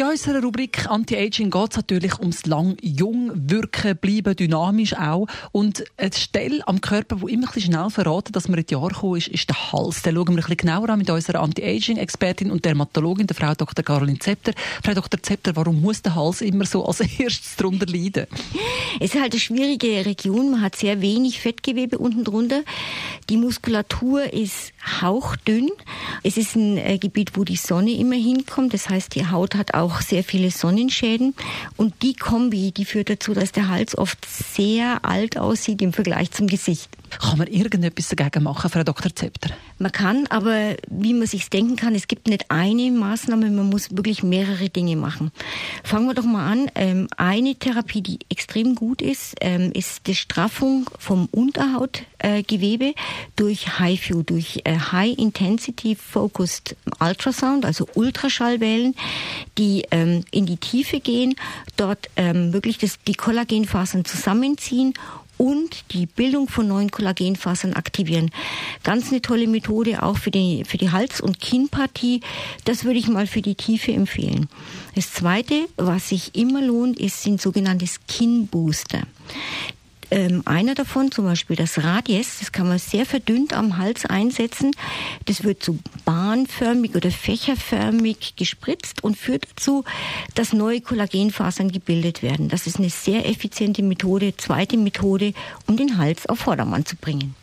in unserer Rubrik Anti-Aging geht es natürlich ums lang jung wirken, bleiben, dynamisch auch. Und eine Stelle am Körper, die immer ein schnell verraten, dass man in die Jahre gekommen ist, ist der Hals. Den schauen wir ein bisschen genauer an mit unserer Anti-Aging-Expertin und Dermatologin, der Frau Dr. Caroline Zepter. Frau Dr. Zepter, warum muss der Hals immer so als erstes darunter leiden? Es ist halt eine schwierige Region. Man hat sehr wenig Fettgewebe unten drunter. Die Muskulatur ist hauchdünn. Es ist ein äh, Gebiet, wo die Sonne immer hinkommt. Das heißt, die Haut hat auch auch sehr viele Sonnenschäden. Und die Kombi, die führt dazu, dass der Hals oft sehr alt aussieht im Vergleich zum Gesicht. Kann man irgendetwas dagegen machen, Frau Dr. Zepter? Man kann, aber wie man sich denken kann, es gibt nicht eine Maßnahme, man muss wirklich mehrere Dinge machen. Fangen wir doch mal an. Ähm, eine Therapie, die extrem gut ist, ähm, ist die Straffung vom Unterhautgewebe durch HIFU, durch äh, High Intensity Focused Ultrasound, also Ultraschallwellen, die ähm, in die Tiefe gehen, dort wirklich die Kollagenfasern zusammenziehen und die Bildung von neuen Kollagenfasern aktivieren. Ganz eine tolle Methode auch für die, für die Hals- und Kinnpartie. Das würde ich mal für die Tiefe empfehlen. Das zweite, was sich immer lohnt, ist, sind sogenannte Skin-Booster. Ähm, einer davon, zum Beispiel das Radies, das kann man sehr verdünnt am Hals einsetzen. Das wird so bahnförmig oder fächerförmig gespritzt und führt dazu, dass neue Kollagenfasern gebildet werden. Das ist eine sehr effiziente Methode, zweite Methode, um den Hals auf Vordermann zu bringen.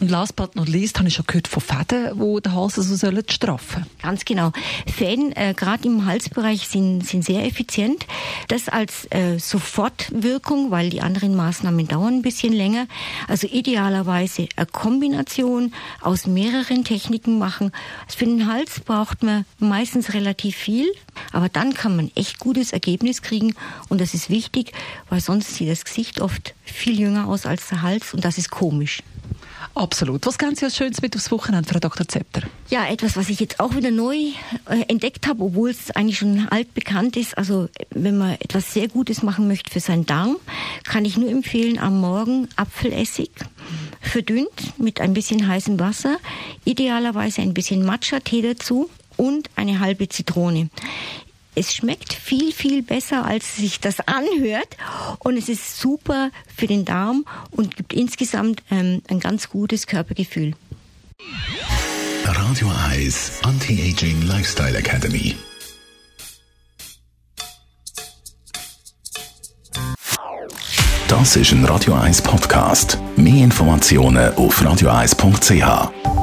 Und last but not least habe ich schon gehört von Fäden, die den Hals also sollen straffen Ganz genau. Fäden, äh, gerade im Halsbereich, sind, sind sehr effizient. Das als äh, Sofortwirkung, weil die anderen Maßnahmen dauern ein bisschen länger. Also idealerweise eine Kombination aus mehreren Techniken machen. Also für den Hals braucht man meistens relativ viel, aber dann kann man echt gutes Ergebnis kriegen. Und das ist wichtig, weil sonst sieht das Gesicht oft viel jünger aus als der Hals und das ist komisch. Absolut. Was kennen Sie als Schönes mit aufs Wochenende, Frau Dr. Zepter? Ja, etwas, was ich jetzt auch wieder neu äh, entdeckt habe, obwohl es eigentlich schon altbekannt ist. Also wenn man etwas sehr Gutes machen möchte für seinen Darm, kann ich nur empfehlen, am Morgen Apfelessig verdünnt mit ein bisschen heißem Wasser, idealerweise ein bisschen Matcha-Tee dazu und eine halbe Zitrone. Es schmeckt viel, viel besser, als sich das anhört. Und es ist super für den Darm und gibt insgesamt ähm, ein ganz gutes Körpergefühl. Radio Eyes Anti-Aging Lifestyle Academy. Das ist ein Radio 1 Podcast. Mehr Informationen auf radio1.ch.